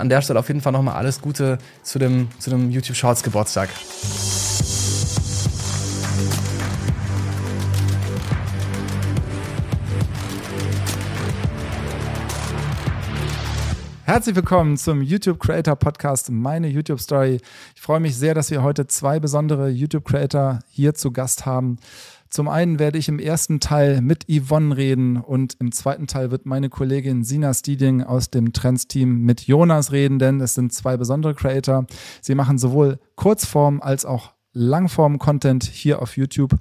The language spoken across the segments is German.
An der Stelle auf jeden Fall nochmal alles Gute zu dem, zu dem YouTube Shorts Geburtstag. Herzlich willkommen zum YouTube Creator Podcast, meine YouTube Story. Ich freue mich sehr, dass wir heute zwei besondere YouTube Creator hier zu Gast haben. Zum einen werde ich im ersten Teil mit Yvonne reden und im zweiten Teil wird meine Kollegin Sina Stieding aus dem Trends-Team mit Jonas reden, denn es sind zwei besondere Creator. Sie machen sowohl Kurzform als auch Langform-Content hier auf YouTube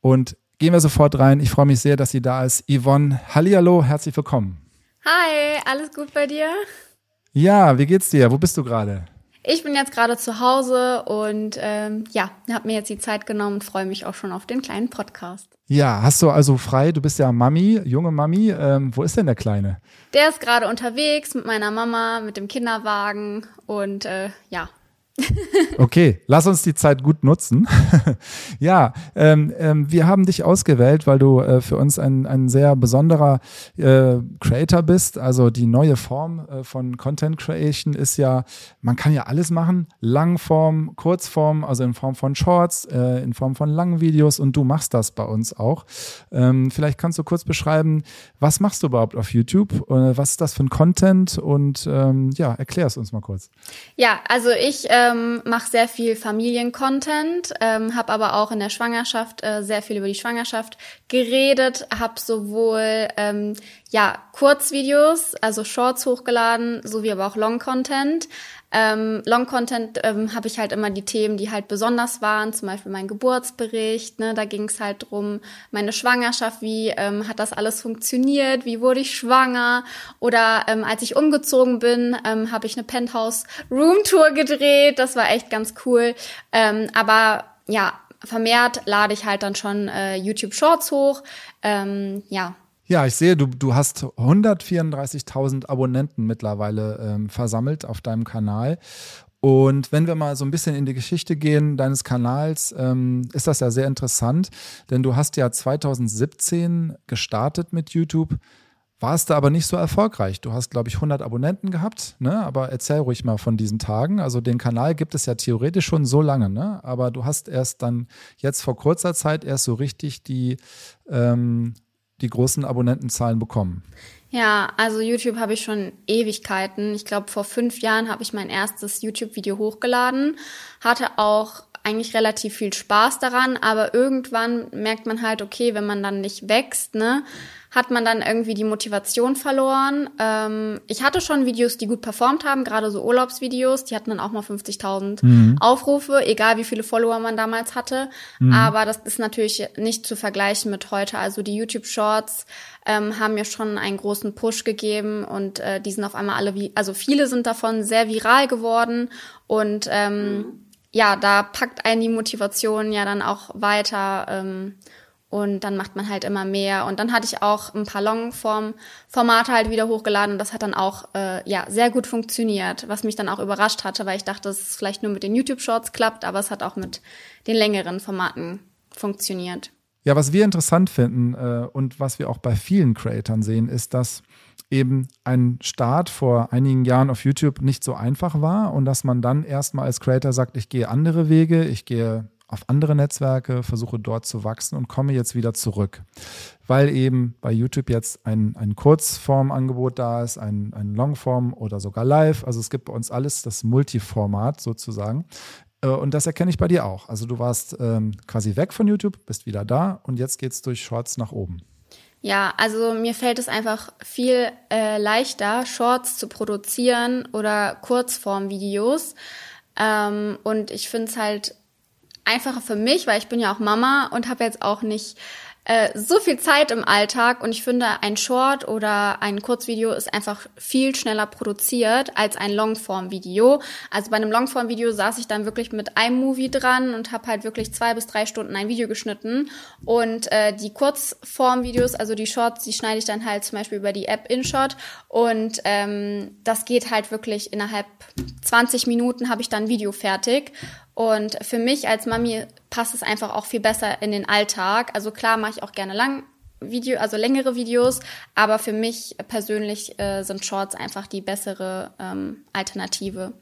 und gehen wir sofort rein. Ich freue mich sehr, dass sie da ist. Yvonne, Hallihallo, herzlich willkommen. Hi, alles gut bei dir? Ja, wie geht's dir? Wo bist du gerade? Ich bin jetzt gerade zu Hause und ähm, ja, habe mir jetzt die Zeit genommen und freue mich auch schon auf den kleinen Podcast. Ja, hast du also frei? Du bist ja Mami, junge Mami. Ähm, wo ist denn der Kleine? Der ist gerade unterwegs mit meiner Mama, mit dem Kinderwagen und äh, ja, Okay, lass uns die Zeit gut nutzen. ja, ähm, ähm, wir haben dich ausgewählt, weil du äh, für uns ein, ein sehr besonderer äh, Creator bist. Also die neue Form äh, von Content Creation ist ja, man kann ja alles machen, Langform, Kurzform, also in Form von Shorts, äh, in Form von langen Videos und du machst das bei uns auch. Ähm, vielleicht kannst du kurz beschreiben, was machst du überhaupt auf YouTube? Äh, was ist das für ein Content? Und ähm, ja, erklär es uns mal kurz. Ja, also ich äh, ähm, mache sehr viel Familiencontent, ähm, habe aber auch in der Schwangerschaft äh, sehr viel über die Schwangerschaft geredet, habe sowohl ähm, ja Kurzvideos, also Shorts hochgeladen, sowie aber auch Long-Content. Ähm, Long Content ähm, habe ich halt immer die Themen, die halt besonders waren, zum Beispiel mein Geburtsbericht, ne, da ging es halt drum, meine Schwangerschaft, wie ähm, hat das alles funktioniert, wie wurde ich schwanger? Oder ähm, als ich umgezogen bin, ähm, habe ich eine Penthouse Room Tour gedreht, das war echt ganz cool, ähm, aber ja, vermehrt lade ich halt dann schon äh, YouTube Shorts hoch, ähm, ja, ja, ich sehe, du, du hast 134.000 Abonnenten mittlerweile ähm, versammelt auf deinem Kanal. Und wenn wir mal so ein bisschen in die Geschichte gehen deines Kanals, ähm, ist das ja sehr interessant, denn du hast ja 2017 gestartet mit YouTube, warst da aber nicht so erfolgreich. Du hast, glaube ich, 100 Abonnenten gehabt, ne? aber erzähl ruhig mal von diesen Tagen. Also den Kanal gibt es ja theoretisch schon so lange, ne? aber du hast erst dann jetzt vor kurzer Zeit erst so richtig die ähm, die großen Abonnentenzahlen bekommen? Ja, also YouTube habe ich schon Ewigkeiten. Ich glaube, vor fünf Jahren habe ich mein erstes YouTube-Video hochgeladen, hatte auch eigentlich relativ viel Spaß daran, aber irgendwann merkt man halt, okay, wenn man dann nicht wächst, ne, hat man dann irgendwie die Motivation verloren. Ähm, ich hatte schon Videos, die gut performt haben, gerade so Urlaubsvideos, die hatten dann auch mal 50.000 mhm. Aufrufe, egal wie viele Follower man damals hatte. Mhm. Aber das ist natürlich nicht zu vergleichen mit heute. Also die YouTube Shorts ähm, haben mir schon einen großen Push gegeben und äh, die sind auf einmal alle wie, also viele sind davon sehr viral geworden und ähm, mhm. ja, da packt einen die Motivation ja dann auch weiter. Ähm, und dann macht man halt immer mehr. Und dann hatte ich auch ein paar Longform-Formate halt wieder hochgeladen und das hat dann auch äh, ja sehr gut funktioniert, was mich dann auch überrascht hatte, weil ich dachte, dass es vielleicht nur mit den YouTube-Shorts klappt, aber es hat auch mit den längeren Formaten funktioniert. Ja, was wir interessant finden äh, und was wir auch bei vielen Creatoren sehen, ist, dass eben ein Start vor einigen Jahren auf YouTube nicht so einfach war und dass man dann erstmal als Creator sagt, ich gehe andere Wege, ich gehe auf andere Netzwerke, versuche dort zu wachsen und komme jetzt wieder zurück. Weil eben bei YouTube jetzt ein, ein Kurzform-Angebot da ist, ein, ein Longform oder sogar Live. Also es gibt bei uns alles das Multiformat sozusagen. Äh, und das erkenne ich bei dir auch. Also du warst ähm, quasi weg von YouTube, bist wieder da und jetzt geht es durch Shorts nach oben. Ja, also mir fällt es einfach viel äh, leichter, Shorts zu produzieren oder Kurzform-Videos. Ähm, und ich finde es halt einfacher für mich, weil ich bin ja auch Mama und habe jetzt auch nicht äh, so viel Zeit im Alltag und ich finde, ein Short oder ein Kurzvideo ist einfach viel schneller produziert als ein Longform-Video. Also bei einem Longform-Video saß ich dann wirklich mit iMovie dran und habe halt wirklich zwei bis drei Stunden ein Video geschnitten. Und äh, die Kurzform-Videos, also die Shorts, die schneide ich dann halt zum Beispiel über die App InShot und ähm, das geht halt wirklich innerhalb 20 Minuten habe ich dann Video fertig. Und für mich als Mami passt es einfach auch viel besser in den Alltag. Also klar mache ich auch gerne lang Video, also längere Videos, aber für mich persönlich äh, sind Shorts einfach die bessere ähm, Alternative.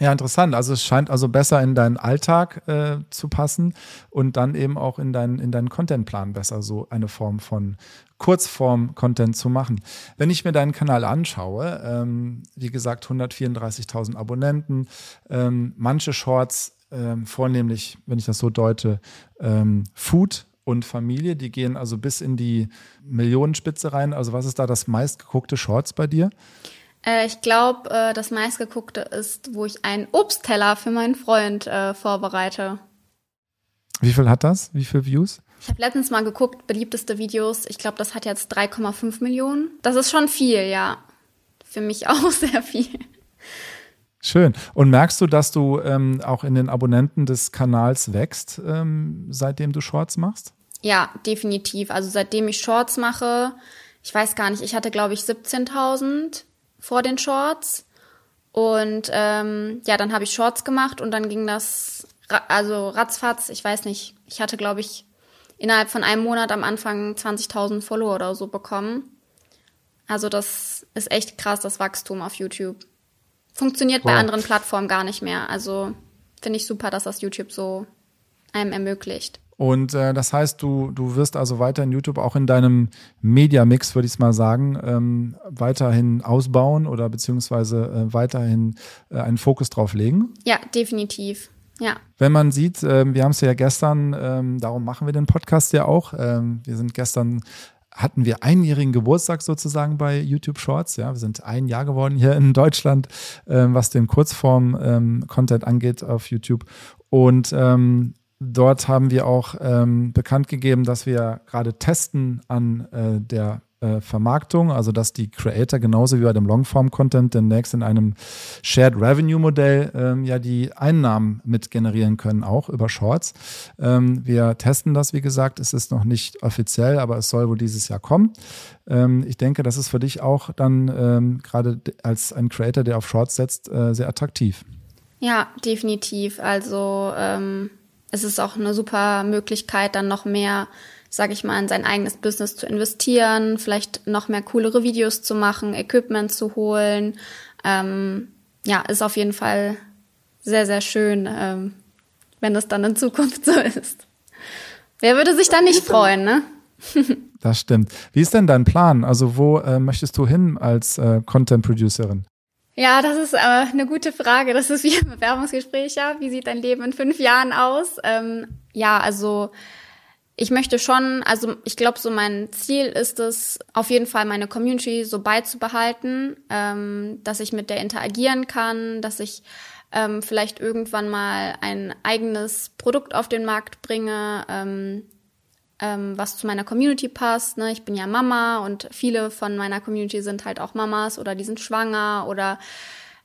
Ja, interessant. Also es scheint also besser in deinen Alltag äh, zu passen und dann eben auch in, dein, in deinen Contentplan besser so eine Form von Kurzform-Content zu machen. Wenn ich mir deinen Kanal anschaue, ähm, wie gesagt 134.000 Abonnenten, ähm, manche Shorts, ähm, vornehmlich, wenn ich das so deute, ähm, Food und Familie, die gehen also bis in die Millionenspitze rein. Also was ist da das meistgeguckte Shorts bei dir? Äh, ich glaube, äh, das meistgeguckte ist, wo ich einen Obstteller für meinen Freund äh, vorbereite. Wie viel hat das? Wie viele Views? Ich habe letztens mal geguckt, beliebteste Videos. Ich glaube, das hat jetzt 3,5 Millionen. Das ist schon viel, ja. Für mich auch sehr viel. Schön. Und merkst du, dass du ähm, auch in den Abonnenten des Kanals wächst, ähm, seitdem du Shorts machst? Ja, definitiv. Also seitdem ich Shorts mache, ich weiß gar nicht, ich hatte glaube ich 17.000 vor den Shorts. Und ähm, ja, dann habe ich Shorts gemacht und dann ging das, also ratzfatz, ich weiß nicht, ich hatte, glaube ich, innerhalb von einem Monat am Anfang 20.000 Follower oder so bekommen. Also das ist echt krass, das Wachstum auf YouTube. Funktioniert wow. bei anderen Plattformen gar nicht mehr. Also finde ich super, dass das YouTube so einem ermöglicht. Und äh, das heißt, du, du wirst also weiterhin YouTube auch in deinem Media-Mix, würde ich mal sagen, ähm, weiterhin ausbauen oder beziehungsweise äh, weiterhin äh, einen Fokus drauf legen? Ja, definitiv. Ja. Wenn man sieht, äh, wir haben es ja gestern, ähm, darum machen wir den Podcast ja auch. Ähm, wir sind gestern hatten wir einjährigen Geburtstag sozusagen bei YouTube Shorts. Ja, wir sind ein Jahr geworden hier in Deutschland, ähm, was den Kurzform-Content ähm, angeht auf YouTube. Und ähm, Dort haben wir auch ähm, bekannt gegeben, dass wir gerade testen an äh, der äh, Vermarktung, also dass die Creator genauso wie bei dem Longform-Content demnächst in einem Shared Revenue-Modell ähm, ja die Einnahmen mit generieren können, auch über Shorts. Ähm, wir testen das, wie gesagt, es ist noch nicht offiziell, aber es soll wohl dieses Jahr kommen. Ähm, ich denke, das ist für dich auch dann ähm, gerade als ein Creator, der auf Shorts setzt, äh, sehr attraktiv. Ja, definitiv. Also ähm es ist auch eine super Möglichkeit, dann noch mehr, sage ich mal, in sein eigenes Business zu investieren, vielleicht noch mehr coolere Videos zu machen, Equipment zu holen. Ähm, ja, ist auf jeden Fall sehr, sehr schön, ähm, wenn das dann in Zukunft so ist. Wer würde sich dann nicht freuen, ne? das stimmt. Wie ist denn dein Plan? Also wo äh, möchtest du hin als äh, Content Producerin? Ja, das ist äh, eine gute Frage. Das ist wie ein Bewerbungsgespräch, ja. Wie sieht dein Leben in fünf Jahren aus? Ähm, ja, also ich möchte schon, also ich glaube, so mein Ziel ist es, auf jeden Fall meine Community so beizubehalten, ähm, dass ich mit der interagieren kann, dass ich ähm, vielleicht irgendwann mal ein eigenes Produkt auf den Markt bringe, ähm, ähm, was zu meiner Community passt. Ne? Ich bin ja Mama und viele von meiner Community sind halt auch Mamas oder die sind schwanger oder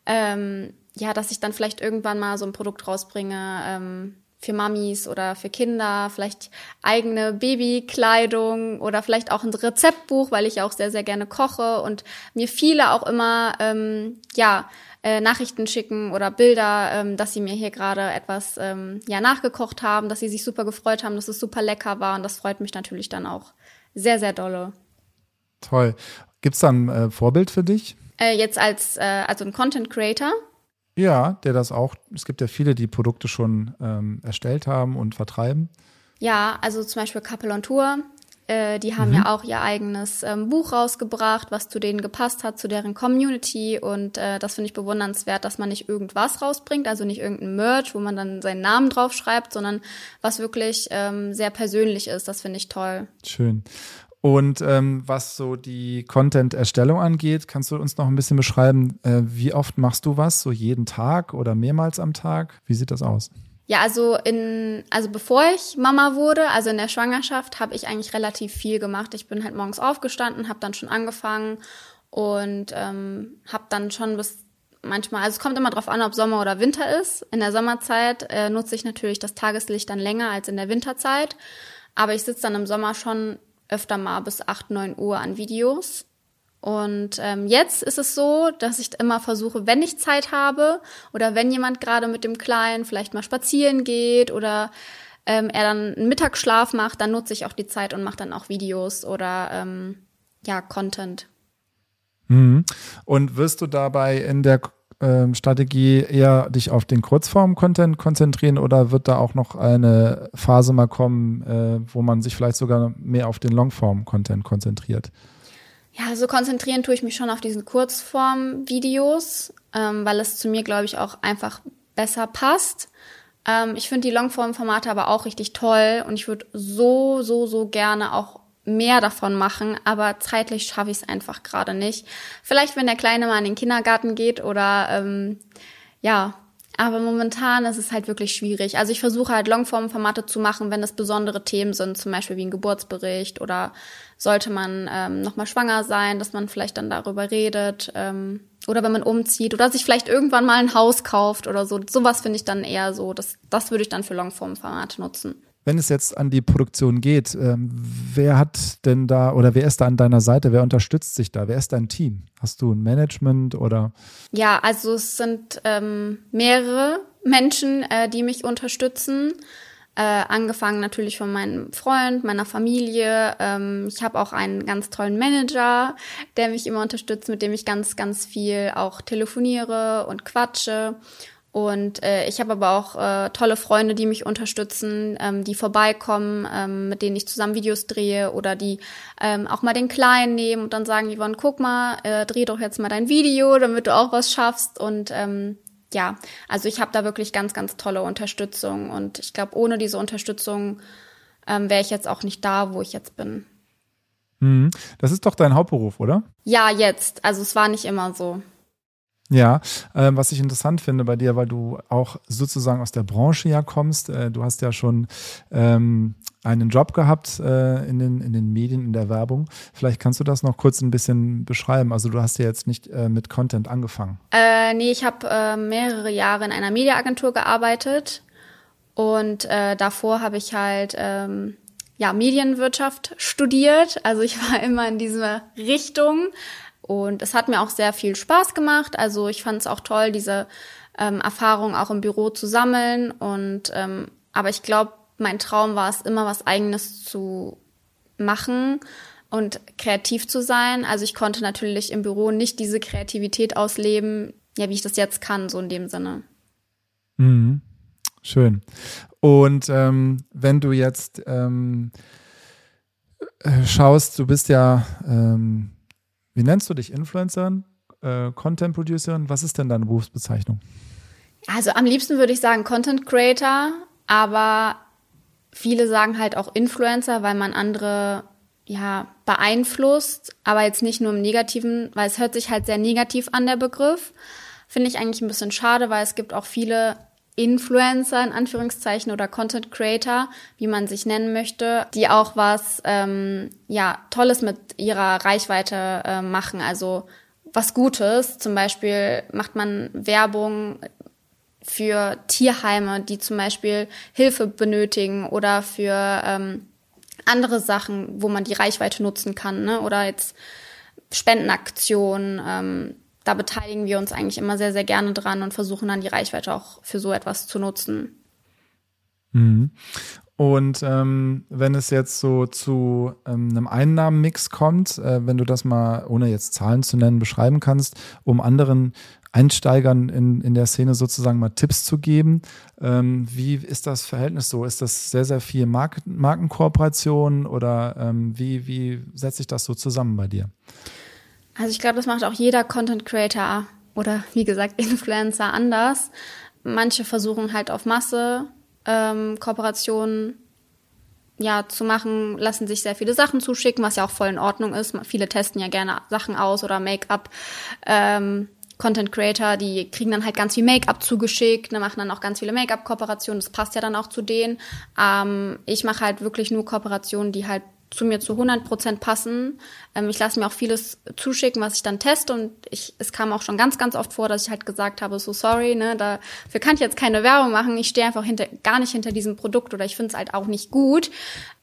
ähm, ja, dass ich dann vielleicht irgendwann mal so ein Produkt rausbringe ähm, für Mamis oder für Kinder, vielleicht eigene Babykleidung oder vielleicht auch ein Rezeptbuch, weil ich auch sehr, sehr gerne koche und mir viele auch immer, ähm, ja, äh, Nachrichten schicken oder Bilder, ähm, dass sie mir hier gerade etwas ähm, ja nachgekocht haben, dass sie sich super gefreut haben, dass es super lecker war und das freut mich natürlich dann auch sehr, sehr dolle. Toll. Gibt es da ein äh, Vorbild für dich? Äh, jetzt als also ein Content Creator. Ja, der das auch. Es gibt ja viele, die Produkte schon ähm, erstellt haben und vertreiben. Ja, also zum Beispiel Couple on Tour äh, die haben mhm. ja auch ihr eigenes ähm, Buch rausgebracht, was zu denen gepasst hat, zu deren Community. Und äh, das finde ich bewundernswert, dass man nicht irgendwas rausbringt, also nicht irgendein Merch, wo man dann seinen Namen drauf schreibt, sondern was wirklich ähm, sehr persönlich ist. Das finde ich toll. Schön. Und ähm, was so die Content-Erstellung angeht, kannst du uns noch ein bisschen beschreiben, äh, wie oft machst du was? So jeden Tag oder mehrmals am Tag? Wie sieht das aus? Ja, also in, also bevor ich Mama wurde, also in der Schwangerschaft, habe ich eigentlich relativ viel gemacht. Ich bin halt morgens aufgestanden, habe dann schon angefangen und ähm, habe dann schon bis manchmal, also es kommt immer drauf an, ob Sommer oder Winter ist. In der Sommerzeit äh, nutze ich natürlich das Tageslicht dann länger als in der Winterzeit, aber ich sitze dann im Sommer schon öfter mal bis 8, 9 Uhr an Videos und ähm, jetzt ist es so, dass ich immer versuche, wenn ich Zeit habe oder wenn jemand gerade mit dem Kleinen vielleicht mal spazieren geht oder ähm, er dann einen Mittagsschlaf macht, dann nutze ich auch die Zeit und mache dann auch Videos oder ähm, ja, Content. Mhm. Und wirst du dabei in der ähm, Strategie eher dich auf den Kurzform-Content konzentrieren oder wird da auch noch eine Phase mal kommen, äh, wo man sich vielleicht sogar mehr auf den Longform-Content konzentriert? Ja, also konzentrieren tue ich mich schon auf diesen Kurzform-Videos, ähm, weil es zu mir, glaube ich, auch einfach besser passt. Ähm, ich finde die Longform-Formate aber auch richtig toll und ich würde so, so, so gerne auch mehr davon machen, aber zeitlich schaffe ich es einfach gerade nicht. Vielleicht, wenn der Kleine mal in den Kindergarten geht oder ähm, ja, aber momentan ist es halt wirklich schwierig. Also ich versuche halt Longform-Formate zu machen, wenn es besondere Themen sind, zum Beispiel wie ein Geburtsbericht oder sollte man ähm, nochmal schwanger sein, dass man vielleicht dann darüber redet. Ähm, oder wenn man umzieht oder sich vielleicht irgendwann mal ein Haus kauft oder so. Sowas finde ich dann eher so. Das, das würde ich dann für Longform-Formate nutzen. Wenn es jetzt an die Produktion geht, ähm, wer hat denn da oder wer ist da an deiner Seite? Wer unterstützt sich da? Wer ist dein Team? Hast du ein Management oder? Ja, also es sind ähm, mehrere Menschen, äh, die mich unterstützen. Äh, angefangen natürlich von meinem Freund, meiner Familie. Ähm, ich habe auch einen ganz tollen Manager, der mich immer unterstützt, mit dem ich ganz, ganz viel auch telefoniere und quatsche. Und äh, ich habe aber auch äh, tolle Freunde, die mich unterstützen, ähm, die vorbeikommen, ähm, mit denen ich zusammen Videos drehe oder die ähm, auch mal den Kleinen nehmen und dann sagen, Yvonne, guck mal, äh, dreh doch jetzt mal dein Video, damit du auch was schaffst. Und ähm, ja, also ich habe da wirklich ganz, ganz tolle Unterstützung. Und ich glaube, ohne diese Unterstützung ähm, wäre ich jetzt auch nicht da, wo ich jetzt bin. Mhm. Das ist doch dein Hauptberuf, oder? Ja, jetzt. Also es war nicht immer so. Ja, äh, was ich interessant finde bei dir, weil du auch sozusagen aus der Branche ja kommst. Äh, du hast ja schon ähm, einen Job gehabt äh, in, den, in den Medien, in der Werbung. Vielleicht kannst du das noch kurz ein bisschen beschreiben. Also du hast ja jetzt nicht äh, mit Content angefangen. Äh, nee, ich habe äh, mehrere Jahre in einer Mediaagentur gearbeitet und äh, davor habe ich halt ähm, ja Medienwirtschaft studiert. Also ich war immer in dieser Richtung und es hat mir auch sehr viel Spaß gemacht. Also ich fand es auch toll, diese ähm, Erfahrung auch im Büro zu sammeln. Und ähm, aber ich glaube, mein Traum war es immer, was Eigenes zu machen und kreativ zu sein. Also ich konnte natürlich im Büro nicht diese Kreativität ausleben, ja, wie ich das jetzt kann, so in dem Sinne. Mhm. Schön. Und ähm, wenn du jetzt ähm, äh, schaust, du bist ja ähm, wie nennst du dich? Influencerin? Äh, Content Producerin? Was ist denn deine Berufsbezeichnung? Also am liebsten würde ich sagen Content Creator, aber viele sagen halt auch Influencer, weil man andere ja beeinflusst, aber jetzt nicht nur im Negativen, weil es hört sich halt sehr negativ an der Begriff. Finde ich eigentlich ein bisschen schade, weil es gibt auch viele Influencer in Anführungszeichen oder Content Creator, wie man sich nennen möchte, die auch was ähm, ja Tolles mit ihrer Reichweite äh, machen, also was Gutes. Zum Beispiel macht man Werbung für Tierheime, die zum Beispiel Hilfe benötigen oder für ähm, andere Sachen, wo man die Reichweite nutzen kann, ne? oder jetzt Spendenaktionen. Ähm, da beteiligen wir uns eigentlich immer sehr, sehr gerne dran und versuchen dann die Reichweite auch für so etwas zu nutzen. Mhm. Und ähm, wenn es jetzt so zu ähm, einem Einnahmenmix kommt, äh, wenn du das mal, ohne jetzt Zahlen zu nennen, beschreiben kannst, um anderen Einsteigern in, in der Szene sozusagen mal Tipps zu geben, ähm, wie ist das Verhältnis so? Ist das sehr, sehr viel Mark Markenkooperation oder ähm, wie, wie setzt sich das so zusammen bei dir? Also ich glaube, das macht auch jeder Content Creator oder wie gesagt Influencer anders. Manche versuchen halt auf Masse ähm, Kooperationen ja zu machen, lassen sich sehr viele Sachen zuschicken, was ja auch voll in Ordnung ist. Viele testen ja gerne Sachen aus oder Make-up. Ähm, Content Creator, die kriegen dann halt ganz viel Make-up zugeschickt, ne, machen dann auch ganz viele Make-up-Kooperationen. Das passt ja dann auch zu denen. Ähm, ich mache halt wirklich nur Kooperationen, die halt zu mir zu 100 Prozent passen. Ähm, ich lasse mir auch vieles zuschicken, was ich dann teste und ich, es kam auch schon ganz, ganz oft vor, dass ich halt gesagt habe, so sorry, ne, dafür kann ich jetzt keine Werbung machen. Ich stehe einfach hinter, gar nicht hinter diesem Produkt oder ich finde es halt auch nicht gut.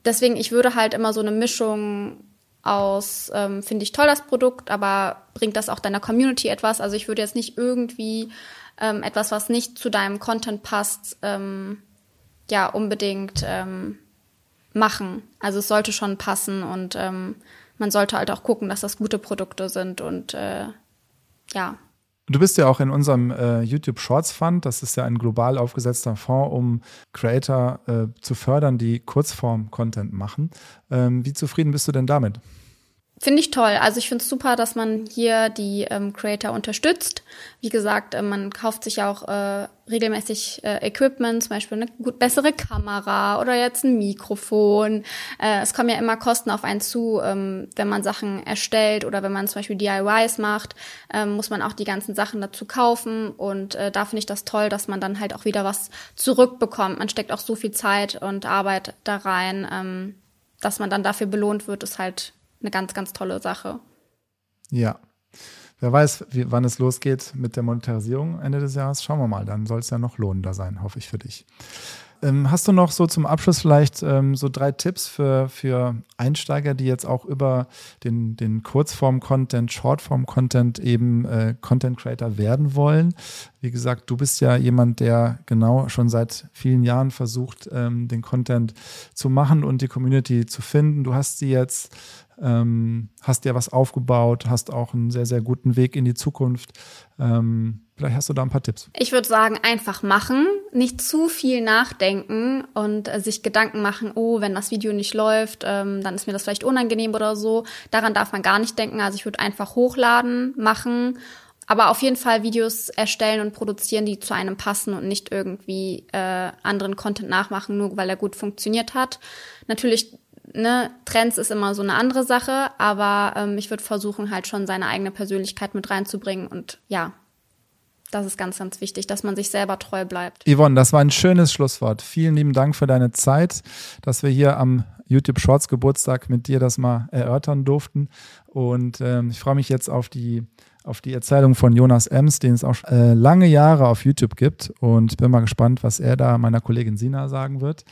Deswegen, ich würde halt immer so eine Mischung aus, ähm, finde ich toll das Produkt, aber bringt das auch deiner Community etwas? Also ich würde jetzt nicht irgendwie ähm, etwas, was nicht zu deinem Content passt, ähm, ja unbedingt ähm, machen. Also es sollte schon passen und ähm, man sollte halt auch gucken, dass das gute Produkte sind und äh, ja. Du bist ja auch in unserem äh, YouTube Shorts Fund. Das ist ja ein global aufgesetzter Fonds, um Creator äh, zu fördern, die Kurzform-Content machen. Ähm, wie zufrieden bist du denn damit? Finde ich toll. Also ich finde es super, dass man hier die ähm, Creator unterstützt. Wie gesagt, äh, man kauft sich auch äh, regelmäßig äh, Equipment, zum Beispiel eine gut bessere Kamera oder jetzt ein Mikrofon. Äh, es kommen ja immer Kosten auf einen zu, ähm, wenn man Sachen erstellt oder wenn man zum Beispiel DIYs macht, ähm, muss man auch die ganzen Sachen dazu kaufen. Und äh, da finde ich das toll, dass man dann halt auch wieder was zurückbekommt. Man steckt auch so viel Zeit und Arbeit da rein, ähm, dass man dann dafür belohnt wird, ist halt eine ganz, ganz tolle Sache. Ja. Wer weiß, wie, wann es losgeht mit der Monetarisierung Ende des Jahres. Schauen wir mal. Dann soll es ja noch lohnender sein, hoffe ich für dich. Ähm, hast du noch so zum Abschluss vielleicht ähm, so drei Tipps für, für Einsteiger, die jetzt auch über den, den Kurzform-Content, Shortform-Content eben äh, Content Creator werden wollen? Wie gesagt, du bist ja jemand, der genau schon seit vielen Jahren versucht, ähm, den Content zu machen und die Community zu finden. Du hast sie jetzt ähm, hast dir was aufgebaut, hast auch einen sehr, sehr guten Weg in die Zukunft. Ähm, vielleicht hast du da ein paar Tipps. Ich würde sagen, einfach machen, nicht zu viel nachdenken und äh, sich Gedanken machen, oh, wenn das Video nicht läuft, ähm, dann ist mir das vielleicht unangenehm oder so. Daran darf man gar nicht denken. Also ich würde einfach hochladen, machen aber auf jeden Fall Videos erstellen und produzieren, die zu einem passen und nicht irgendwie äh, anderen Content nachmachen, nur weil er gut funktioniert hat. Natürlich ne, Trends ist immer so eine andere Sache, aber ähm, ich würde versuchen, halt schon seine eigene Persönlichkeit mit reinzubringen und ja, das ist ganz, ganz wichtig, dass man sich selber treu bleibt. Yvonne, das war ein schönes Schlusswort. Vielen lieben Dank für deine Zeit, dass wir hier am YouTube Shorts Geburtstag mit dir das mal erörtern durften. Und ähm, ich freue mich jetzt auf die, auf die Erzählung von Jonas Ems, den es auch äh, lange Jahre auf YouTube gibt. Und bin mal gespannt, was er da meiner Kollegin Sina sagen wird.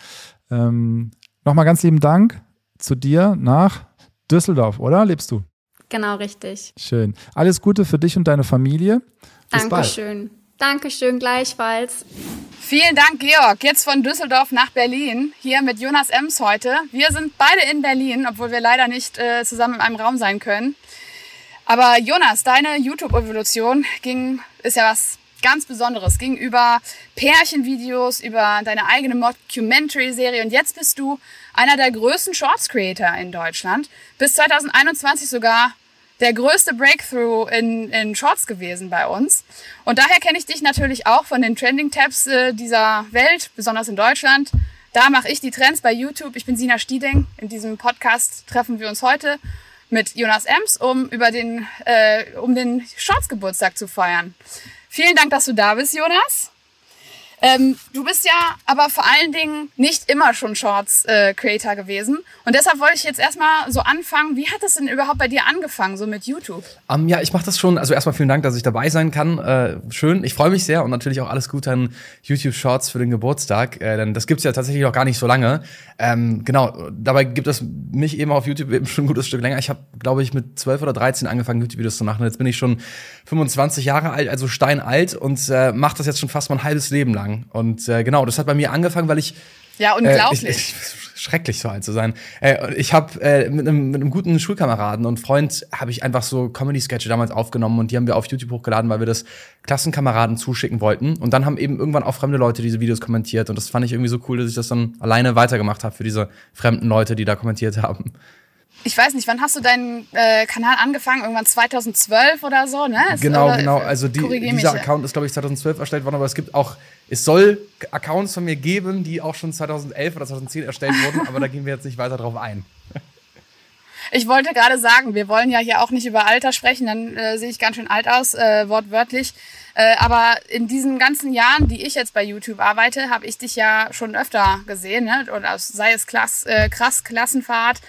Ähm, Nochmal ganz lieben Dank zu dir nach Düsseldorf, oder? Lebst du? Genau, richtig. Schön. Alles Gute für dich und deine Familie. Bis Dankeschön. Bald. Dankeschön, gleichfalls. Vielen Dank, Georg. Jetzt von Düsseldorf nach Berlin. Hier mit Jonas Ems heute. Wir sind beide in Berlin, obwohl wir leider nicht äh, zusammen in einem Raum sein können. Aber Jonas, deine YouTube-Evolution ging, ist ja was ganz Besonderes. Ging über Pärchenvideos, über deine eigene Mockumentary-Serie und jetzt bist du einer der größten Shorts-Creator in Deutschland. Bis 2021 sogar der größte Breakthrough in, in Shorts gewesen bei uns. Und daher kenne ich dich natürlich auch von den Trending-Tabs äh, dieser Welt, besonders in Deutschland. Da mache ich die Trends bei YouTube. Ich bin Sina Stieding. In diesem Podcast treffen wir uns heute mit Jonas Ems, um über den, äh, um den Shorts-Geburtstag zu feiern. Vielen Dank, dass du da bist, Jonas. Ähm, du bist ja aber vor allen Dingen nicht immer schon Shorts-Creator äh, gewesen. Und deshalb wollte ich jetzt erstmal so anfangen. Wie hat das denn überhaupt bei dir angefangen, so mit YouTube? Um, ja, ich mache das schon. Also erstmal vielen Dank, dass ich dabei sein kann. Äh, schön. Ich freue mich sehr und natürlich auch alles Gute an YouTube Shorts für den Geburtstag. Äh, denn das gibt's ja tatsächlich noch gar nicht so lange. Ähm, genau, dabei gibt es mich eben auf YouTube eben schon ein gutes Stück länger. Ich habe, glaube ich, mit 12 oder 13 angefangen, YouTube-Videos zu machen. Und jetzt bin ich schon 25 Jahre alt, also steinalt und äh, mache das jetzt schon fast mein halbes Leben lang lang. Und äh, genau, das hat bei mir angefangen, weil ich. Ja, unglaublich. Äh, ich, ich, schrecklich so alt zu sein. Äh, ich habe äh, mit, einem, mit einem guten Schulkameraden und Freund habe ich einfach so Comedy-Sketche damals aufgenommen und die haben wir auf YouTube hochgeladen, weil wir das Klassenkameraden zuschicken wollten. Und dann haben eben irgendwann auch fremde Leute diese Videos kommentiert und das fand ich irgendwie so cool, dass ich das dann alleine weitergemacht habe für diese fremden Leute, die da kommentiert haben ich weiß nicht, wann hast du deinen äh, Kanal angefangen? Irgendwann 2012 oder so, ne? genau, oder, genau. Also die, dieser Account ist, glaube ich, 2012 erstellt worden, aber es gibt auch, es soll Accounts von mir geben, die auch schon 2011 oder 2010 erstellt wurden, aber da gehen wir jetzt nicht weiter drauf ein. Ich wollte gerade sagen, wir wollen ja hier auch nicht über Alter sprechen, dann äh, sehe ich ganz schön alt aus, äh, wortwörtlich. Äh, aber in diesen ganzen Jahren, die ich jetzt bei YouTube arbeite, habe ich dich ja schon öfter gesehen, ne? Oder sei es Klass, äh, krass Klassenfahrt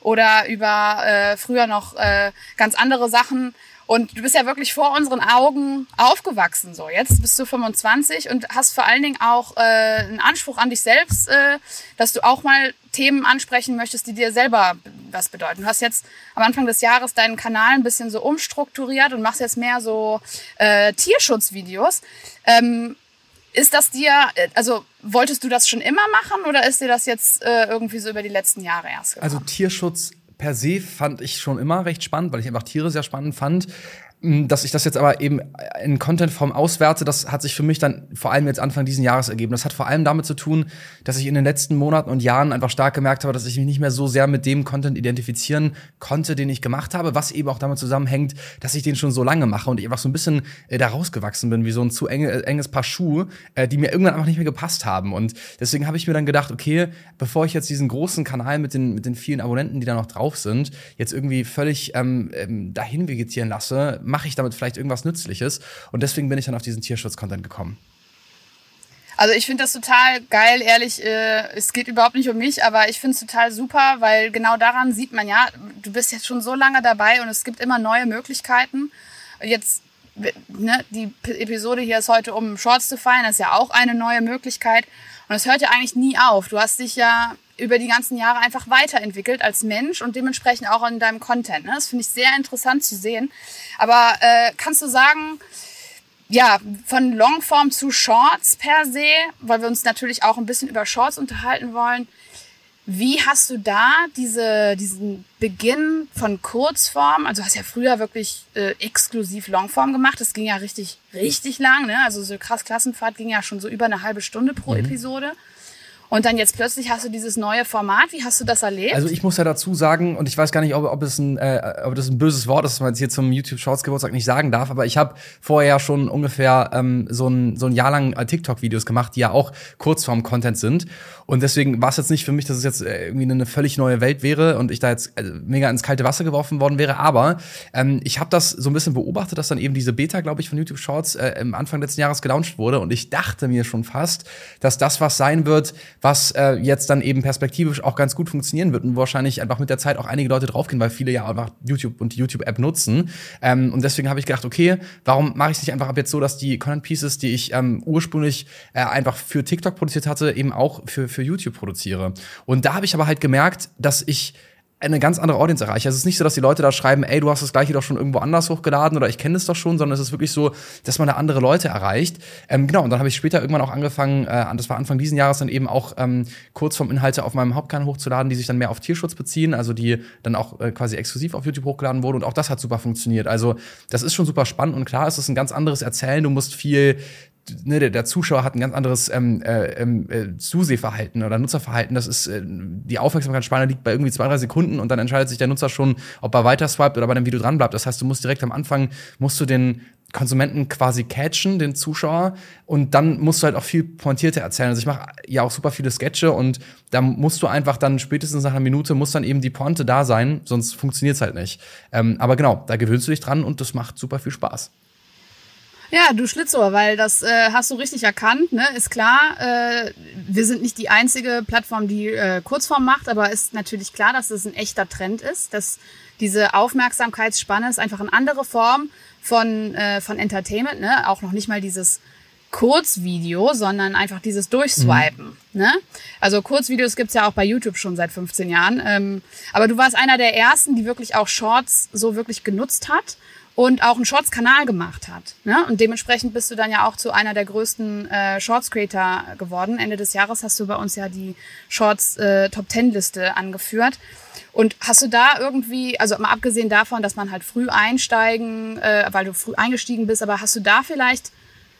oder über äh, früher noch äh, ganz andere Sachen. Und du bist ja wirklich vor unseren Augen aufgewachsen. So, jetzt bist du 25 und hast vor allen Dingen auch äh, einen Anspruch an dich selbst, äh, dass du auch mal Themen ansprechen möchtest, die dir selber was bedeuten. Du hast jetzt am Anfang des Jahres deinen Kanal ein bisschen so umstrukturiert und machst jetzt mehr so äh, Tierschutzvideos. Ähm, Ist das dir, äh, also wolltest du das schon immer machen oder ist dir das jetzt äh, irgendwie so über die letzten Jahre erst gekommen? Also Tierschutz per se fand ich schon immer recht spannend, weil ich einfach Tiere sehr spannend fand. Dass ich das jetzt aber eben in Contentform auswerte, das hat sich für mich dann vor allem jetzt Anfang diesen Jahres ergeben. Das hat vor allem damit zu tun, dass ich in den letzten Monaten und Jahren einfach stark gemerkt habe, dass ich mich nicht mehr so sehr mit dem Content identifizieren konnte, den ich gemacht habe, was eben auch damit zusammenhängt, dass ich den schon so lange mache und ich einfach so ein bisschen äh, da rausgewachsen bin, wie so ein zu enge, äh, enges Paar Schuhe, äh, die mir irgendwann einfach nicht mehr gepasst haben. Und deswegen habe ich mir dann gedacht, okay, bevor ich jetzt diesen großen Kanal mit den, mit den vielen Abonnenten, die da noch drauf sind, jetzt irgendwie völlig ähm, ähm dahin vegetieren lasse, mache ich damit vielleicht irgendwas Nützliches. Und deswegen bin ich dann auf diesen Tierschutz-Content gekommen. Also ich finde das total geil, ehrlich. Äh, es geht überhaupt nicht um mich, aber ich finde es total super, weil genau daran sieht man ja, du bist jetzt schon so lange dabei und es gibt immer neue Möglichkeiten. Jetzt, ne, die Episode hier ist heute, um Shorts zu feiern, das ist ja auch eine neue Möglichkeit. Und es hört ja eigentlich nie auf. Du hast dich ja über die ganzen Jahre einfach weiterentwickelt als Mensch und dementsprechend auch in deinem Content. Ne? Das finde ich sehr interessant zu sehen. Aber äh, kannst du sagen, ja, von Longform zu Shorts per se, weil wir uns natürlich auch ein bisschen über Shorts unterhalten wollen. Wie hast du da diese, diesen Beginn von Kurzform, also hast ja früher wirklich äh, exklusiv Longform gemacht, das ging ja richtig, richtig lang, ne? Also so krass Klassenfahrt ging ja schon so über eine halbe Stunde pro mhm. Episode. Und dann jetzt plötzlich hast du dieses neue Format. Wie hast du das erlebt? Also ich muss ja dazu sagen, und ich weiß gar nicht, ob, ob, es ein, äh, ob das ein böses Wort ist, was man jetzt hier zum YouTube Shorts Geburtstag nicht sagen darf, aber ich habe vorher schon ungefähr ähm, so, ein, so ein Jahr lang äh, TikTok-Videos gemacht, die ja auch Kurzform-Content sind. Und deswegen war es jetzt nicht für mich, dass es jetzt äh, irgendwie eine völlig neue Welt wäre und ich da jetzt also mega ins kalte Wasser geworfen worden wäre. Aber ähm, ich habe das so ein bisschen beobachtet, dass dann eben diese Beta, glaube ich, von YouTube Shorts äh, im Anfang letzten Jahres gelauncht wurde. Und ich dachte mir schon fast, dass das was sein wird, was äh, jetzt dann eben perspektivisch auch ganz gut funktionieren wird und wahrscheinlich einfach mit der Zeit auch einige Leute draufgehen, weil viele ja einfach YouTube und die YouTube-App nutzen. Ähm, und deswegen habe ich gedacht, okay, warum mache ich es nicht einfach ab jetzt so, dass die Content Pieces, die ich ähm, ursprünglich äh, einfach für TikTok produziert hatte, eben auch für, für YouTube produziere. Und da habe ich aber halt gemerkt, dass ich eine ganz andere Audience erreiche. Also es ist nicht so, dass die Leute da schreiben, ey, du hast das gleiche doch schon irgendwo anders hochgeladen oder ich kenne es doch schon, sondern es ist wirklich so, dass man da andere Leute erreicht. Ähm, genau, und dann habe ich später irgendwann auch angefangen, äh, das war Anfang diesen Jahres dann eben auch ähm, kurz vom Inhalte auf meinem Hauptkanal hochzuladen, die sich dann mehr auf Tierschutz beziehen, also die dann auch äh, quasi exklusiv auf YouTube hochgeladen wurden und auch das hat super funktioniert. Also das ist schon super spannend und klar, es ist ein ganz anderes Erzählen, du musst viel ne, der, der Zuschauer hat ein ganz anderes ähm, äh, ähm, äh, Zusehverhalten oder Nutzerverhalten. Das ist, äh, die Aufmerksamkeitsspanne liegt bei irgendwie zwei, drei Sekunden und dann entscheidet sich der Nutzer schon, ob er weiter swiped oder bei dem Video dran bleibt. Das heißt, du musst direkt am Anfang, musst du den Konsumenten quasi catchen, den Zuschauer, und dann musst du halt auch viel pointierter erzählen. Also ich mache ja auch super viele Sketche und da musst du einfach dann spätestens nach einer Minute muss dann eben die Pointe da sein, sonst funktioniert's halt nicht. Ähm, aber genau, da gewöhnst du dich dran und das macht super viel Spaß. Ja, du Schlitzohr, weil das äh, hast du richtig erkannt, ne? Ist klar, äh, wir sind nicht die einzige Plattform, die äh, Kurzform macht, aber ist natürlich klar, dass es ein echter Trend ist, dass diese Aufmerksamkeitsspanne ist einfach eine andere Form von, äh, von Entertainment, ne? Auch noch nicht mal dieses Kurzvideo, sondern einfach dieses Durchswipen. Mhm. Ne? Also Kurzvideos gibt's ja auch bei YouTube schon seit 15 Jahren. Ähm, aber du warst einer der ersten, die wirklich auch Shorts so wirklich genutzt hat und auch einen Shorts-Kanal gemacht hat. Ne? Und dementsprechend bist du dann ja auch zu einer der größten äh, Shorts-Creator geworden. Ende des Jahres hast du bei uns ja die Shorts äh, angeführt. Und hast du da irgendwie, also mal abgesehen davon, dass man halt früh einsteigen, äh, weil du früh eingestiegen bist, aber hast du da vielleicht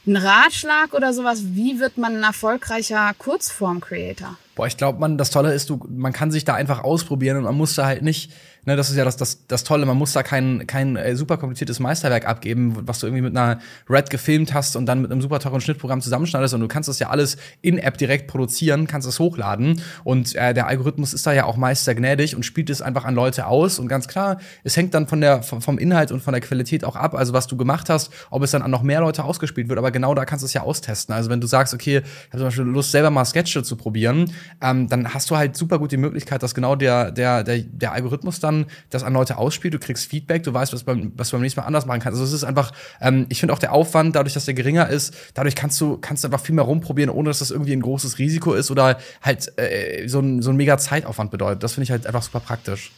einen Ratschlag oder sowas? Wie wird man ein erfolgreicher Kurzform-Creator? Boah, ich glaube, man, das Tolle ist, du, man kann sich da einfach ausprobieren und man muss da halt nicht Ne, das ist ja das, das, das Tolle. Man muss da kein, kein äh, super kompliziertes Meisterwerk abgeben, was du irgendwie mit einer Red gefilmt hast und dann mit einem super teuren Schnittprogramm zusammenschneidest. Und du kannst das ja alles in App direkt produzieren, kannst es hochladen. Und äh, der Algorithmus ist da ja auch meist sehr gnädig und spielt es einfach an Leute aus. Und ganz klar, es hängt dann von der, vom Inhalt und von der Qualität auch ab. Also was du gemacht hast, ob es dann an noch mehr Leute ausgespielt wird. Aber genau da kannst du es ja austesten. Also wenn du sagst, okay, ich habe zum Beispiel Lust, selber mal Sketche zu probieren, ähm, dann hast du halt super gut die Möglichkeit, dass genau der, der, der, der Algorithmus dann dann das an Leute ausspielt, du kriegst Feedback, du weißt, was, beim, was du beim nächsten Mal anders machen kannst. Also es ist einfach, ähm, ich finde auch der Aufwand, dadurch, dass der geringer ist, dadurch kannst du, kannst du einfach viel mehr rumprobieren, ohne dass das irgendwie ein großes Risiko ist oder halt äh, so, ein, so ein mega Zeitaufwand bedeutet. Das finde ich halt einfach super praktisch.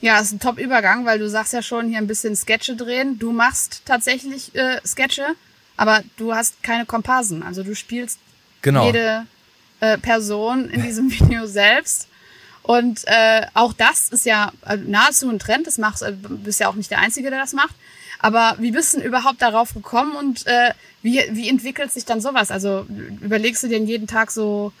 Ja, ist ein Top-Übergang, weil du sagst ja schon hier ein bisschen Sketche drehen. Du machst tatsächlich äh, Sketche aber du hast keine Komparsen. Also du spielst Genau. jede äh, Person in diesem Video selbst. Und äh, auch das ist ja äh, nahezu ein Trend. Das machst, äh, bist ja auch nicht der Einzige, der das macht. Aber wie bist du denn überhaupt darauf gekommen und äh, wie, wie entwickelt sich dann sowas? Also überlegst du dir jeden Tag so,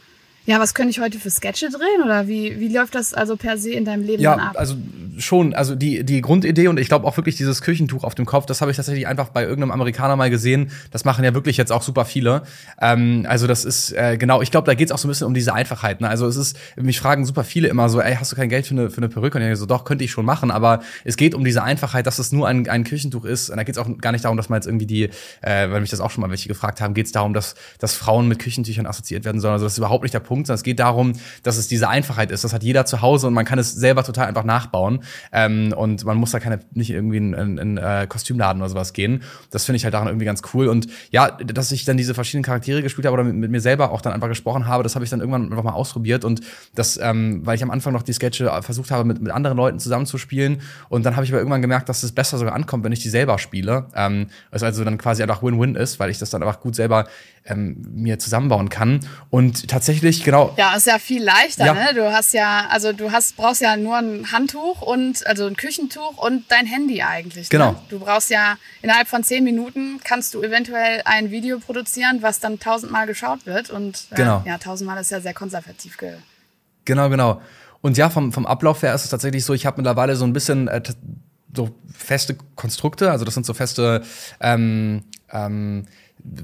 ja, was könnte ich heute für Sketche drehen? Oder wie, wie läuft das also per se in deinem Leben dann Ja, ab? also schon, also die, die Grundidee und ich glaube auch wirklich dieses Küchentuch auf dem Kopf, das habe ich tatsächlich einfach bei irgendeinem Amerikaner mal gesehen. Das machen ja wirklich jetzt auch super viele. Ähm, also das ist, äh, genau, ich glaube, da geht es auch so ein bisschen um diese Einfachheit. Ne? Also es ist, mich fragen super viele immer so, ey, hast du kein Geld für eine, für eine Perücke? Und ich so, doch, könnte ich schon machen, aber es geht um diese Einfachheit, dass es nur ein, ein Küchentuch ist. Und da geht es auch gar nicht darum, dass man jetzt irgendwie die, äh, weil mich das auch schon mal welche gefragt haben, geht es darum, dass, dass Frauen mit Küchentüchern assoziiert werden sollen. Also das ist überhaupt nicht der Punkt, sondern es geht darum, dass es diese Einfachheit ist. Das hat jeder zu Hause und man kann es selber total einfach nachbauen. Ähm, und man muss da keine, nicht irgendwie in, in, in äh, Kostümladen oder sowas gehen. Das finde ich halt daran irgendwie ganz cool. Und ja, dass ich dann diese verschiedenen Charaktere gespielt habe oder mit, mit mir selber auch dann einfach gesprochen habe, das habe ich dann irgendwann einfach mal ausprobiert. Und das, ähm, weil ich am Anfang noch die Sketche versucht habe, mit, mit anderen Leuten zusammenzuspielen. Und dann habe ich aber irgendwann gemerkt, dass es besser sogar ankommt, wenn ich die selber spiele. Ähm, also dann quasi einfach Win-Win ist, weil ich das dann einfach gut selber ähm, mir zusammenbauen kann. Und tatsächlich, genau, Ja, ist ja viel leichter, Ja. ne? Du hast ja, also du hast, brauchst ja nur ein Handtuch und, also ein Küchentuch und dein Handy eigentlich. Genau. Ne? Du brauchst ja, innerhalb von zehn Minuten kannst du eventuell ein Video produzieren, was dann tausendmal geschaut wird und äh, Genau. ja, tausendmal ist ja sehr konservativ ge Genau, genau. Und ja, vom, vom Ablauf her ist es tatsächlich so, ich habe mittlerweile so ein bisschen äh, so feste Konstrukte, also das sind so feste, ähm, ähm,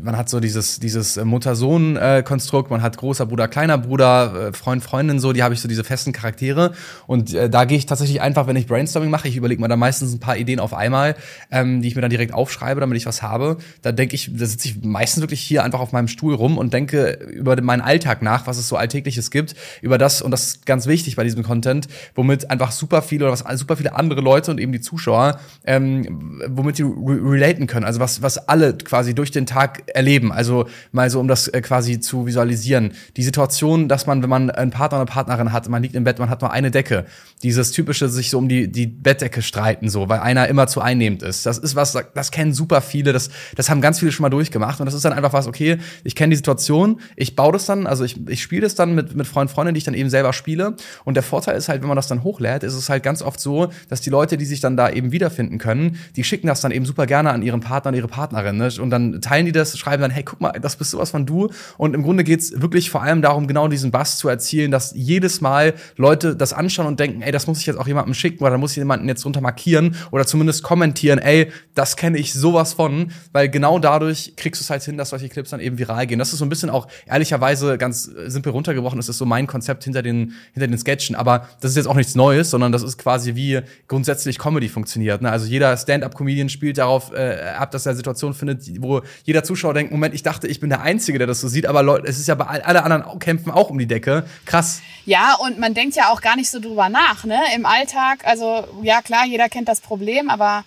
man hat so dieses, dieses Mutter-Sohn-Konstrukt, man hat großer Bruder, kleiner Bruder, äh, Freund, Freundin, so, die habe ich so diese festen Charaktere. Und äh, da gehe ich tatsächlich einfach, wenn ich Brainstorming mache, ich überlege mir da meistens ein paar Ideen auf einmal, ähm, die ich mir dann direkt aufschreibe, damit ich was habe. Da denke ich, da sitze ich meistens wirklich hier einfach auf meinem Stuhl rum und denke über meinen Alltag nach, was es so Alltägliches gibt, über das, und das ist ganz wichtig bei diesem Content, womit einfach super viele oder was super viele andere Leute und eben die Zuschauer, ähm, womit die re relaten können. Also was, was alle quasi durch den Tag erleben. Also mal so, um das äh, quasi zu visualisieren. Die Situation, dass man, wenn man einen Partner oder eine Partnerin hat, man liegt im Bett, man hat nur eine Decke. Dieses typische sich so um die, die Bettdecke streiten, so, weil einer immer zu einnehmend ist. Das ist was, das kennen super viele, das, das haben ganz viele schon mal durchgemacht. Und das ist dann einfach was, okay, ich kenne die Situation, ich baue das dann, also ich, ich spiele das dann mit, mit Freund, Freundin, die ich dann eben selber spiele. Und der Vorteil ist halt, wenn man das dann hochlädt, ist es halt ganz oft so, dass die Leute, die sich dann da eben wiederfinden können, die schicken das dann eben super gerne an ihren Partner und ihre Partnerin. Ne? Und dann teilen die das, schreiben dann, hey, guck mal, das bist sowas von du. Und im Grunde geht's wirklich vor allem darum, genau diesen Bass zu erzielen, dass jedes Mal Leute das anschauen und denken, ey, das muss ich jetzt auch jemandem schicken oder da muss ich jemanden jetzt drunter markieren oder zumindest kommentieren, ey, das kenne ich sowas von, weil genau dadurch kriegst du es halt hin, dass solche Clips dann eben viral gehen. Das ist so ein bisschen auch ehrlicherweise ganz simpel runtergebrochen, das ist so mein Konzept hinter den, hinter den Sketchen, aber das ist jetzt auch nichts Neues, sondern das ist quasi wie grundsätzlich Comedy funktioniert. Ne? Also jeder Stand-up-Comedian spielt darauf äh, ab, dass er eine Situation findet, wo jeder Zuschauer denkt, Moment, ich dachte, ich bin der Einzige, der das so sieht, aber Leute, es ist ja bei all- alle anderen kämpfen auch um die Decke. Krass. Ja, und man denkt ja auch gar nicht so drüber nach, ne? Im Alltag, also ja klar, jeder kennt das Problem, aber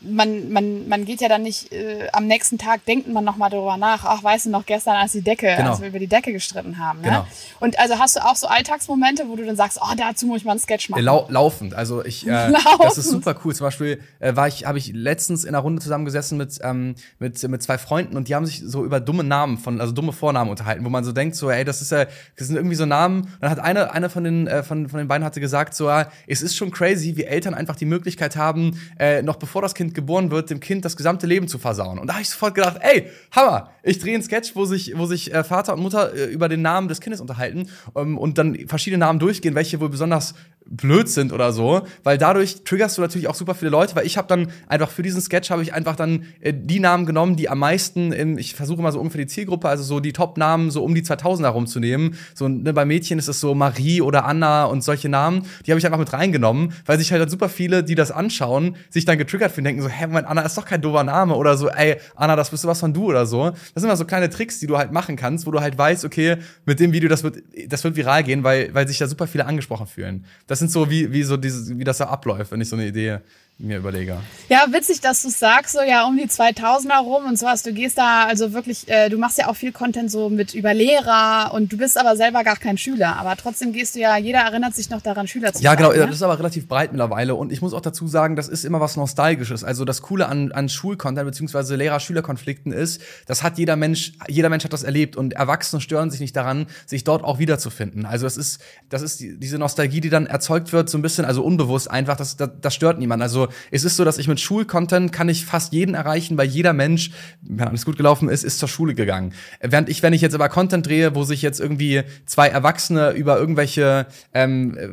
man, man, man geht ja dann nicht, äh, am nächsten Tag denkt man nochmal drüber nach, ach, weißt du noch, gestern als die Decke, Genau. als wir über die Decke gestritten haben. Ne? Genau. Und also hast du auch so Alltagsmomente, wo du dann sagst, oh, dazu muss ich mal einen Sketch machen. Lau laufend. Also ich, äh, Laufend. das ist super cool. Zum Beispiel äh, war ich, habe ich letztens in einer Runde zusammengesessen mit ähm, mit mit zwei Freunden und die haben sich so über dumme Namen von, also dumme Vornamen unterhalten, wo man so denkt, so, ey, das ist ja, das sind irgendwie so Namen. Und dann hat eine, eine von den äh, von von den beiden hatte gesagt, so, ja, es ist schon crazy, wie Eltern einfach die Möglichkeit haben, äh, noch bevor das Kind geboren wird, dem Kind das gesamte Leben zu versauen. Und da habe ich sofort gedacht, ey, Hammer! Ich drehe einen Sketch, wo sich, wo sich äh, Vater und Mutter äh, über den Namen des Kindes unterhalten ähm, und dann verschiedene Namen durchgehen, welche wohl besonders blöd sind oder so, weil dadurch triggerst du natürlich auch super viele Leute, weil ich habe dann einfach für diesen Sketch habe ich einfach dann äh, die Namen genommen, die am meisten in, ich versuche mal so ungefähr die Zielgruppe, also so die Top-Namen so um die 2000 herumzunehmen. So ne, bei Mädchen ist es so Marie oder Anna und solche Namen, die habe ich einfach mit reingenommen, weil sich halt dann super viele, die das anschauen, sich dann getriggert fühlen, denken so, hä, Moment, Anna ist doch kein doofer Name oder so, ey, Anna, das bist du was von du oder so. Das sind immer so kleine Tricks, die du halt machen kannst, wo du halt weißt, okay, mit dem Video, das wird, das wird viral gehen, weil, weil sich da super viele angesprochen fühlen. Das sind so wie, wie so dieses, wie das da abläuft, wenn ich so eine Idee mir überlege. Ja, witzig, dass du sagst, so ja um die 2000er rum und sowas. Du gehst da also wirklich, äh, du machst ja auch viel Content so mit über Lehrer und du bist aber selber gar kein Schüler. Aber trotzdem gehst du ja, jeder erinnert sich noch daran, Schüler zu Ja, sein. genau, ne? das ist aber relativ breit mittlerweile. Und ich muss auch dazu sagen, das ist immer was Nostalgisches. Also das Coole an, an Schulcontent beziehungsweise Lehrer-Schüler-Konflikten ist, das hat jeder Mensch, jeder Mensch hat das erlebt und Erwachsene stören sich nicht daran, sich dort auch wiederzufinden. Also das ist, das ist die, diese Nostalgie, die dann erzeugt wird, so ein bisschen, also unbewusst einfach, das, das, das stört niemand. Also es ist so, dass ich mit Schulcontent kann ich fast jeden erreichen, weil jeder Mensch, wenn alles gut gelaufen ist, ist zur Schule gegangen. Während ich, wenn ich jetzt aber Content drehe, wo sich jetzt irgendwie zwei Erwachsene über irgendwelche, ähm, äh,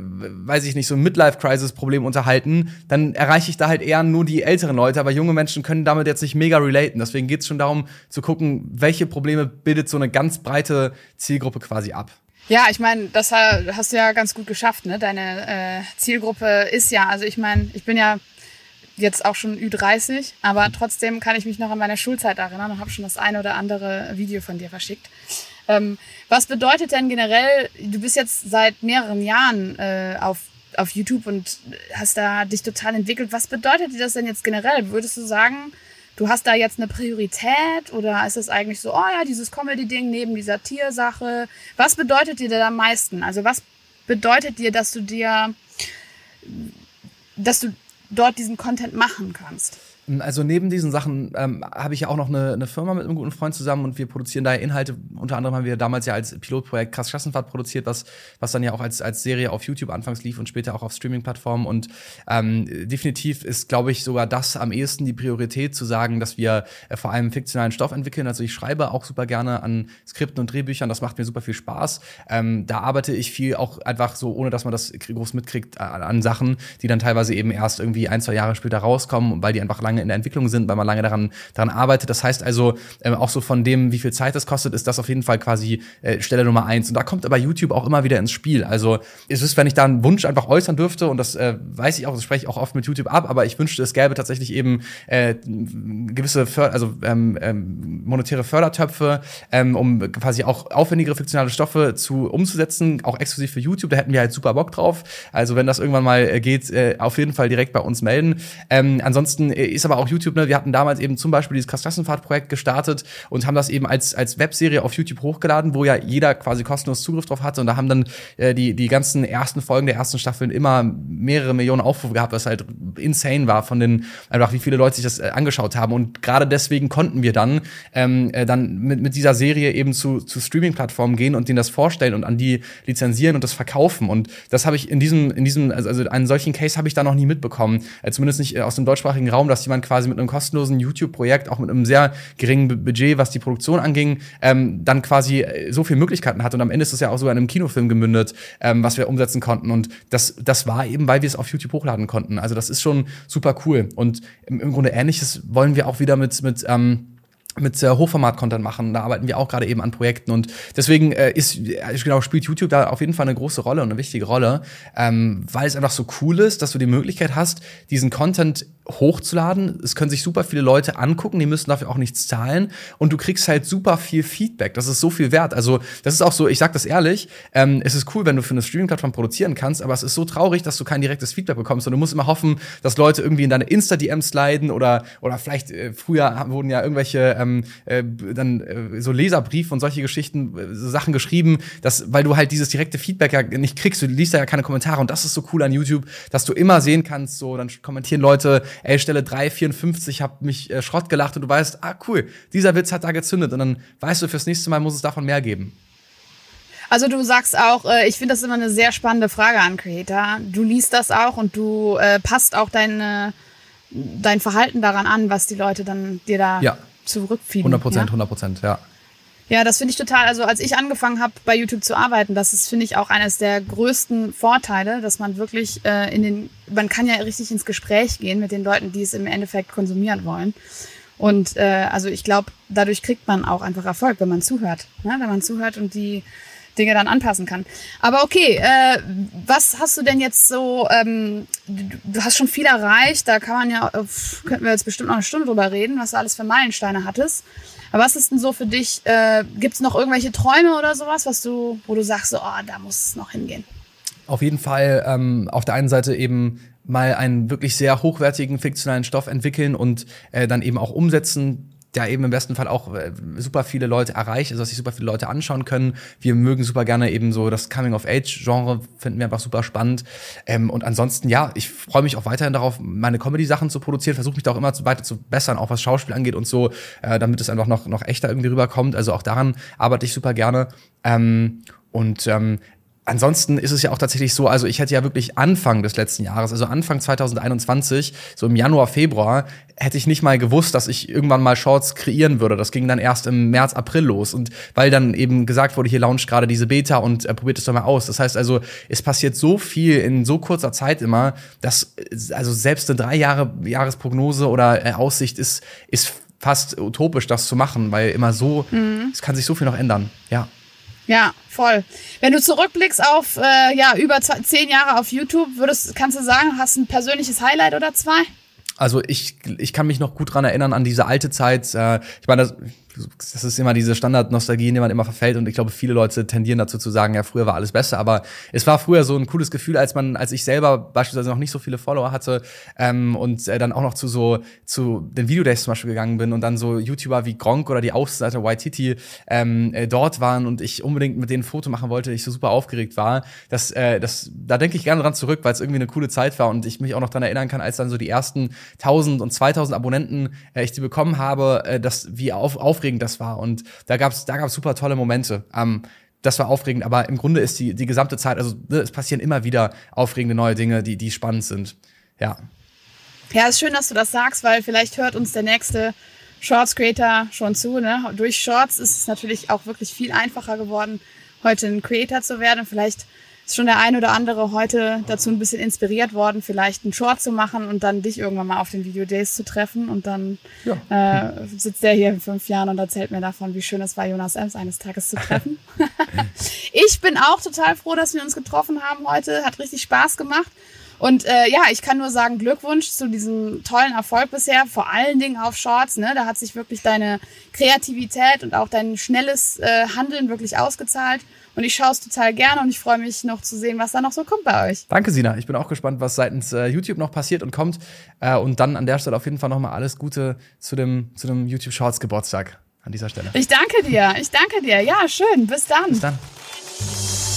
weiß ich nicht, so Midlife-Crisis-Probleme unterhalten, dann erreiche ich da halt eher nur die älteren Leute, aber junge Menschen können damit jetzt nicht mega relaten. Deswegen geht es schon darum zu gucken, welche Probleme bildet so eine ganz breite Zielgruppe quasi ab. Ja, ich meine, das ha- hast du ja ganz gut geschafft, ne? Deine äh, Zielgruppe ist ja, also ich meine, ich bin ja jetzt auch schon Ü30, aber trotzdem kann ich mich noch an meine Schulzeit erinnern und habe schon das eine oder andere Video von dir verschickt. Ähm, was bedeutet denn generell, du bist jetzt seit mehreren Jahren äh, auf, auf YouTube und hast da dich total entwickelt. Was bedeutet dir das denn jetzt generell? Würdest du sagen, du hast da jetzt eine Priorität oder ist es eigentlich so, oh ja, dieses Comedy-Ding neben dieser Tiersache? Was bedeutet dir da am meisten? Also was bedeutet dir, dass du dir, dass du dort diesen Content machen kannst? Also neben diesen Sachen ähm, habe ich ja auch noch eine, eine Firma mit einem guten Freund zusammen und wir produzieren daher Inhalte. Unter anderem haben wir damals ja als Pilotprojekt Krass Klassenfahrt produziert, was, was dann ja auch als, als Serie auf YouTube anfangs lief und später auch auf Streaming-Plattformen. Und ähm, definitiv ist, glaube ich, sogar das am ehesten die Priorität zu sagen, dass wir äh, vor allem fiktionalen Stoff entwickeln. Also ich schreibe auch super gerne an Skripten und Drehbüchern, das macht mir super viel Spaß. Ähm, da arbeite ich viel auch einfach so, ohne dass man das groß mitkriegt, an, an Sachen, die dann teilweise eben erst irgendwie ein, zwei Jahre später rauskommen, weil die einfach lange in der Entwicklung sind, weil man lange daran, daran arbeitet. Das heißt also, ähm, auch so von dem, wie viel Zeit das kostet, ist das auf jeden Fall quasi äh, Stelle Nummer eins. Und da kommt aber YouTube auch immer wieder ins Spiel. Also es ist, wenn ich da einen Wunsch einfach äußern dürfte, und das äh, weiß ich auch, das spreche ich auch oft mit YouTube ab, aber ich wünschte, es gäbe tatsächlich eben äh, gewisse, För also ähm, ähm, monetäre Fördertöpfe, ähm, um quasi auch aufwendigere fiktionale Stoffe zu umzusetzen, auch exklusiv für YouTube. Da hätten wir halt super Bock drauf. Also wenn das irgendwann mal äh, geht, äh, auf jeden Fall direkt bei uns melden. Ähm, ansonsten äh, ist aber auch YouTube, ne, wir hatten damals eben zum Beispiel dieses Klassenfahrt-Projekt gestartet und haben das eben als, als Webserie auf YouTube hochgeladen, wo ja jeder quasi kostenlos Zugriff drauf hatte. Und da haben dann äh, die, die ganzen ersten Folgen der ersten Staffeln immer mehrere Millionen Aufrufe gehabt, was halt insane war von den, einfach wie viele Leute sich das äh, angeschaut haben. Und gerade deswegen konnten wir dann, ähm, äh, dann mit, mit dieser Serie eben zu, zu Streaming-Plattformen gehen und denen das vorstellen und an die lizenzieren und das verkaufen. Und das habe ich in diesem, in diesem, also, also einen solchen Case habe ich da noch nie mitbekommen. Äh, zumindest nicht äh, aus dem deutschsprachigen Raum, dass jemand quasi mit einem kostenlosen YouTube-Projekt, auch mit einem sehr geringen Bu- Budget, was die Produktion anging, ähm, dann quasi äh, so viele Möglichkeiten hat. Und am Ende ist es ja auch so in einem Kinofilm gemündet, ähm, was wir umsetzen konnten. Und das, das war eben, weil wir es auf YouTube hochladen konnten. Also das ist schon super cool. Und im, im Grunde ähnliches wollen wir auch wieder mit, mit ähm, mit äh, Hochformat-Content machen. Da arbeiten wir auch gerade eben an Projekten und deswegen äh, ist äh, genau spielt YouTube da auf jeden Fall eine große Rolle und eine wichtige Rolle, ähm, weil es einfach so cool ist, dass du die Möglichkeit hast, diesen Content hochzuladen. Es können sich super viele Leute angucken, die müssen dafür auch nichts zahlen und du kriegst halt super viel Feedback. Das ist so viel wert. Also das ist auch so, ich sag das ehrlich, ähm, es ist cool, wenn du für eine Streaming-Plattform produzieren kannst, aber es ist so traurig, dass du kein direktes Feedback bekommst und du musst immer hoffen, dass Leute irgendwie in deine Insta-DMs leiden oder oder vielleicht äh, früher wurden ja irgendwelche ähm, äh, dann äh, so Leserbriefe und solche Geschichten, äh, so Sachen geschrieben, dass weil du halt dieses direkte Feedback ja nicht kriegst, du liest ja keine Kommentare und das ist so cool an YouTube, dass du immer sehen kannst, so dann kommentieren Leute, ey Stelle 354 hab mich äh, Schrott gelacht und du weißt, ah cool, dieser Witz hat da gezündet und dann weißt du fürs nächste Mal muss es davon mehr geben. Also du sagst auch, äh, ich finde das immer eine sehr spannende Frage an Creator. Du liest das auch und du äh, passt auch deine, dein Verhalten daran an, was die Leute dann dir da Ja. zurückfielen. 100 Prozent, Ja? 100 Prozent, ja. Ja, das finde ich total. Also als ich angefangen habe, bei YouTube zu arbeiten, das ist, finde ich, auch eines der größten Vorteile, dass man wirklich äh, in den, man kann ja richtig ins Gespräch gehen mit den Leuten, die es im Endeffekt konsumieren wollen. Und äh, also ich glaube, dadurch kriegt man auch einfach Erfolg, wenn man zuhört. Ne? Wenn man zuhört und die Dinge dann anpassen kann. Aber okay, äh, was hast du denn jetzt so, ähm, du, hast schon viel erreicht, da kann man ja, äh, könnten wir jetzt bestimmt noch eine Stunde drüber reden, was du alles für Meilensteine hattest. Aber was ist denn so für dich, äh, gibt es noch irgendwelche Träume oder sowas, was du, wo du sagst, so, oh, da muss es noch hingehen? Auf jeden Fall ähm, auf der einen Seite eben mal einen wirklich sehr hochwertigen fiktionalen Stoff entwickeln und äh, dann eben auch umsetzen, der eben im besten Fall auch äh, super viele Leute erreicht, also dass sich super viele Leute anschauen können. Wir mögen super gerne eben so das Coming-of-Age-Genre, finden wir einfach super spannend. Ähm, und ansonsten, ja, ich freue mich auch weiterhin darauf, meine Comedy-Sachen zu produzieren, versuche mich da auch immer weiter zu bessern, auch was Schauspiel angeht und so, äh, damit es einfach noch, noch echter irgendwie rüberkommt. Also auch daran arbeite ich super gerne. Ähm, und ähm, Ansonsten ist es ja auch tatsächlich so, also ich hätte ja wirklich Anfang des letzten Jahres, also Anfang 2021, so im Januar, Februar, hätte ich nicht mal gewusst, dass ich irgendwann mal Shorts kreieren würde. Das ging dann erst im März, April los. Und weil dann eben gesagt wurde, hier launcht gerade diese Beta und äh, probiert es doch mal aus. Das heißt also, es passiert so viel in so kurzer Zeit immer, dass also selbst eine drei Jahre Jahresprognose oder äh, Aussicht ist, ist fast utopisch, das zu machen, weil immer so, mhm. es kann sich so viel noch ändern. Ja. Ja, voll. Wenn du zurückblickst auf äh, ja über zehn Jahre auf YouTube, würdest, kannst du sagen, hast ein persönliches Highlight oder zwei? Also ich, ich kann mich noch gut dran erinnern an diese alte Zeit. Äh, ich meine, das, das ist immer diese Standard-Nostalgie, in die man immer verfällt. Und ich glaube, viele Leute tendieren dazu zu sagen, ja, früher war alles besser. Aber es war früher so ein cooles Gefühl, als man, als ich selber beispielsweise noch nicht so viele Follower hatte ähm, und äh, dann auch noch zu so zu den Videodays zum Beispiel gegangen bin und dann so YouTuber wie Gronk oder die Außenseiter Waititi ähm, äh, dort waren und ich unbedingt mit denen ein Foto machen wollte, ich so super aufgeregt war. Das, äh, das, da denke ich gerne dran zurück, weil es irgendwie eine coole Zeit war und ich mich auch noch dran erinnern kann, als dann so die ersten 1000 und 2000 Abonnenten äh, ich die bekommen habe, äh, dass wie auf, aufregend aufregend das war. Und da gab's da gab's super tolle Momente. Ähm, das war aufregend, aber im Grunde ist die, die gesamte Zeit, also ne, es passieren immer wieder aufregende neue Dinge, die, die spannend sind. Ja. Ja, ist schön, dass du das sagst, weil vielleicht hört uns der nächste Shorts Creator schon zu. Ne? Durch Shorts ist es natürlich auch wirklich viel einfacher geworden, heute ein Creator zu werden. Vielleicht ist schon der ein oder andere heute dazu ein bisschen inspiriert worden, vielleicht einen Short zu machen und dann dich irgendwann mal auf den Video Days zu treffen. Und dann ja. äh, sitzt der hier in fünf Jahren und erzählt mir davon, wie schön es war, Jonas Ems eines Tages zu treffen. ich bin auch total froh, dass wir uns getroffen haben heute. Hat richtig Spaß gemacht. Und äh, ja, ich kann nur sagen, Glückwunsch zu diesem tollen Erfolg bisher, vor allen Dingen auf Shorts. Ne? Da hat sich wirklich deine Kreativität und auch dein schnelles äh, Handeln wirklich ausgezahlt. Und ich schaue es total gerne und ich freue mich noch zu sehen, was da noch so kommt bei euch. Danke, Sina. Ich bin auch gespannt, was seitens äh, YouTube noch passiert und kommt. Äh, und dann an der Stelle auf jeden Fall nochmal alles Gute zu dem, zu dem YouTube Shorts Geburtstag an dieser Stelle. Ich danke dir. Ich danke dir. Ja, schön. Bis dann. Bis dann.